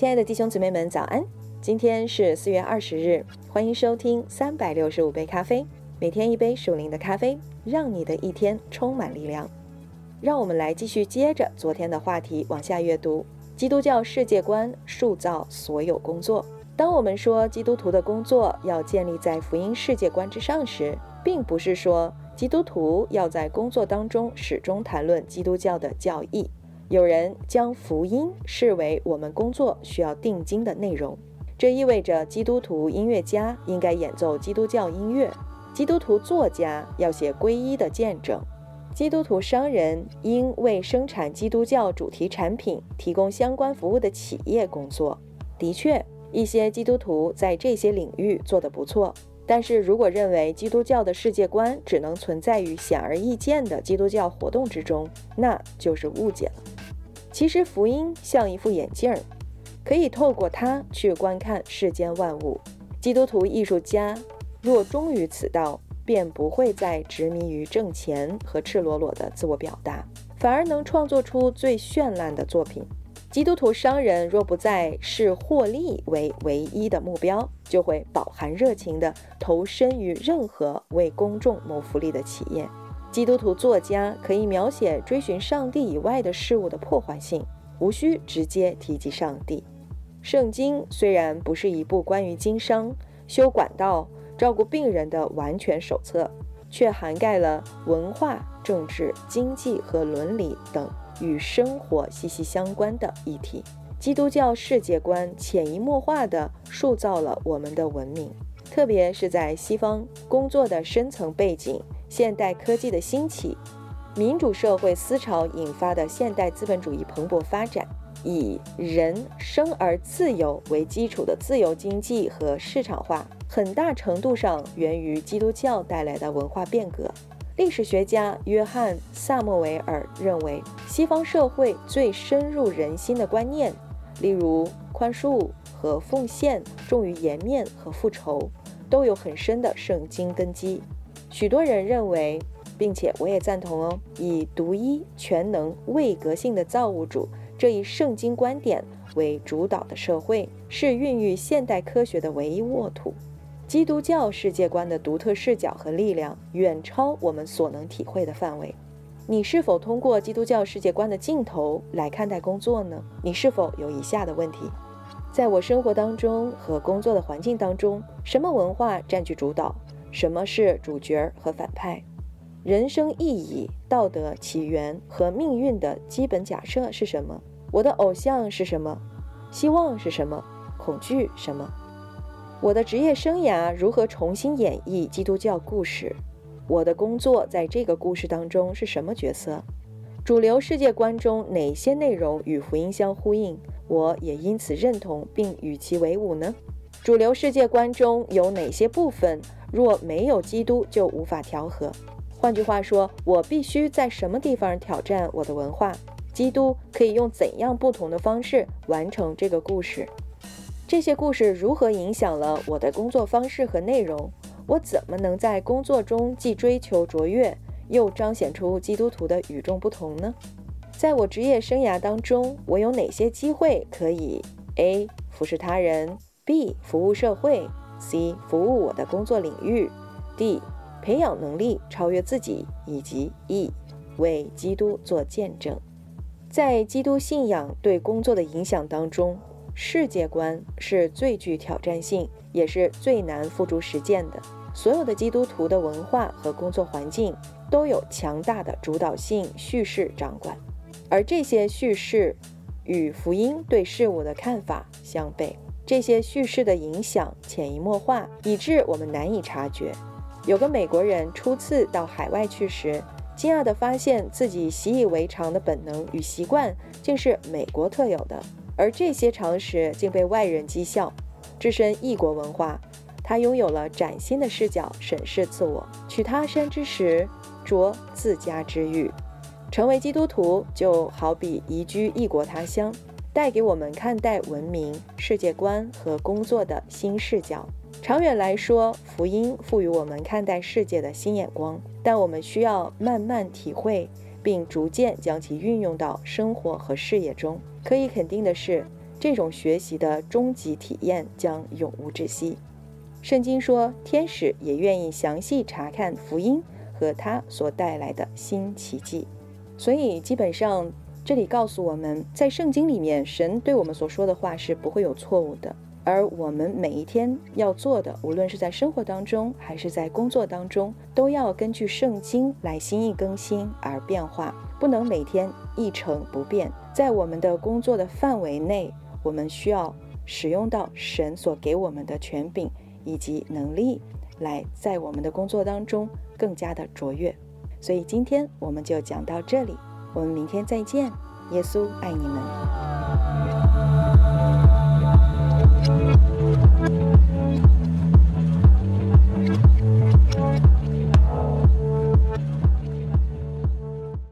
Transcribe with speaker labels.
Speaker 1: 亲爱的弟兄姊妹们，早安！今天是四月二十日，欢迎收听三百六十五杯咖啡，每天一杯属灵的咖啡，让你的一天充满力量。让我们来继续接着昨天的话题往下阅读：基督教世界观塑造所有工作。当我们说基督徒的工作要建立在福音世界观之上时，并不是说基督徒要在工作当中始终谈论基督教的教义。有人将福音视为我们工作需要定睛的内容，这意味着基督徒音乐家应该演奏基督教音乐，基督徒作家要写皈依的见证，基督徒商人应为生产基督教主题产品提供相关服务的企业工作。的确，一些基督徒在这些领域做得不错，但是如果认为基督教的世界观只能存在于显而易见的基督教活动之中，那就是误解了。其实福音像一副眼镜儿，可以透过它去观看世间万物。基督徒艺术家若忠于此道，便不会再执迷于挣钱和赤裸裸的自我表达，反而能创作出最绚烂的作品。基督徒商人若不再视获利为唯一的目标，就会饱含热情地投身于任何为公众谋福利的企业。基督徒作家可以描写追寻上帝以外的事物的破坏性，无需直接提及上帝。圣经虽然不是一部关于经商、修管道、照顾病人的完全手册，却涵盖了文化、政治、经济和伦理等与生活息息相关的议题。基督教世界观潜移默化地塑造了我们的文明，特别是在西方工作的深层背景。现代科技的兴起，民主社会思潮引发的现代资本主义蓬勃发展，以人生而自由为基础的自由经济和市场化，很大程度上源于基督教带来的文化变革。历史学家约翰·萨默维尔认为，西方社会最深入人心的观念，例如宽恕和奉献，重于颜面和复仇，都有很深的圣经根基。许多人认为，并且我也赞同哦，以独一、全能、位格性的造物主这一圣经观点为主导的社会，是孕育现代科学的唯一沃土。基督教世界观的独特视角和力量，远超我们所能体会的范围。你是否通过基督教世界观的镜头来看待工作呢？你是否有以下的问题：在我生活当中和工作的环境当中，什么文化占据主导？什么是主角和反派？人生意义、道德起源和命运的基本假设是什么？我的偶像是什么？希望是什么？恐惧什么？我的职业生涯如何重新演绎基督教故事？我的工作在这个故事当中是什么角色？主流世界观中哪些内容与福音相呼应？我也因此认同并与其为伍呢？主流世界观中有哪些部分？若没有基督，就无法调和。换句话说，我必须在什么地方挑战我的文化？基督可以用怎样不同的方式完成这个故事？这些故事如何影响了我的工作方式和内容？我怎么能在工作中既追求卓越，又彰显出基督徒的与众不同呢？在我职业生涯当中，我有哪些机会可以：A. 服侍他人；B. 服务社会？C 服务我的工作领域，D 培养能力超越自己，以及 E 为基督做见证。在基督信仰对工作的影响当中，世界观是最具挑战性，也是最难付诸实践的。所有的基督徒的文化和工作环境都有强大的主导性叙事掌管，而这些叙事与福音对事物的看法相悖。这些叙事的影响潜移默化，以致我们难以察觉。有个美国人初次到海外去时，惊讶地发现自己习以为常的本能与习惯竟是美国特有的，而这些常识竟被外人讥笑。置身异国文化，他拥有了崭新的视角审视自我。取他山之石，着自家之玉。成为基督徒，就好比移居异国他乡。带给我们看待文明、世界观和工作的新视角。长远来说，福音赋予我们看待世界的新眼光，但我们需要慢慢体会，并逐渐将其运用到生活和事业中。可以肯定的是，这种学习的终极体验将永无止息。圣经说，天使也愿意详细查看福音和它所带来的新奇迹。所以，基本上这里告诉我们在圣经里面，神对我们所说的话是不会有错误的。而我们每一天要做的，无论是在生活当中还是在工作当中，都要根据圣经来心意更新而变化，不能每天一成不变。在我们的工作的范围内，我们需要使用到神所给我们的权柄。以及能力，来在我们的工作当中更加的卓越。所以今天我们就讲到这里，我们明天再见。耶稣爱你们。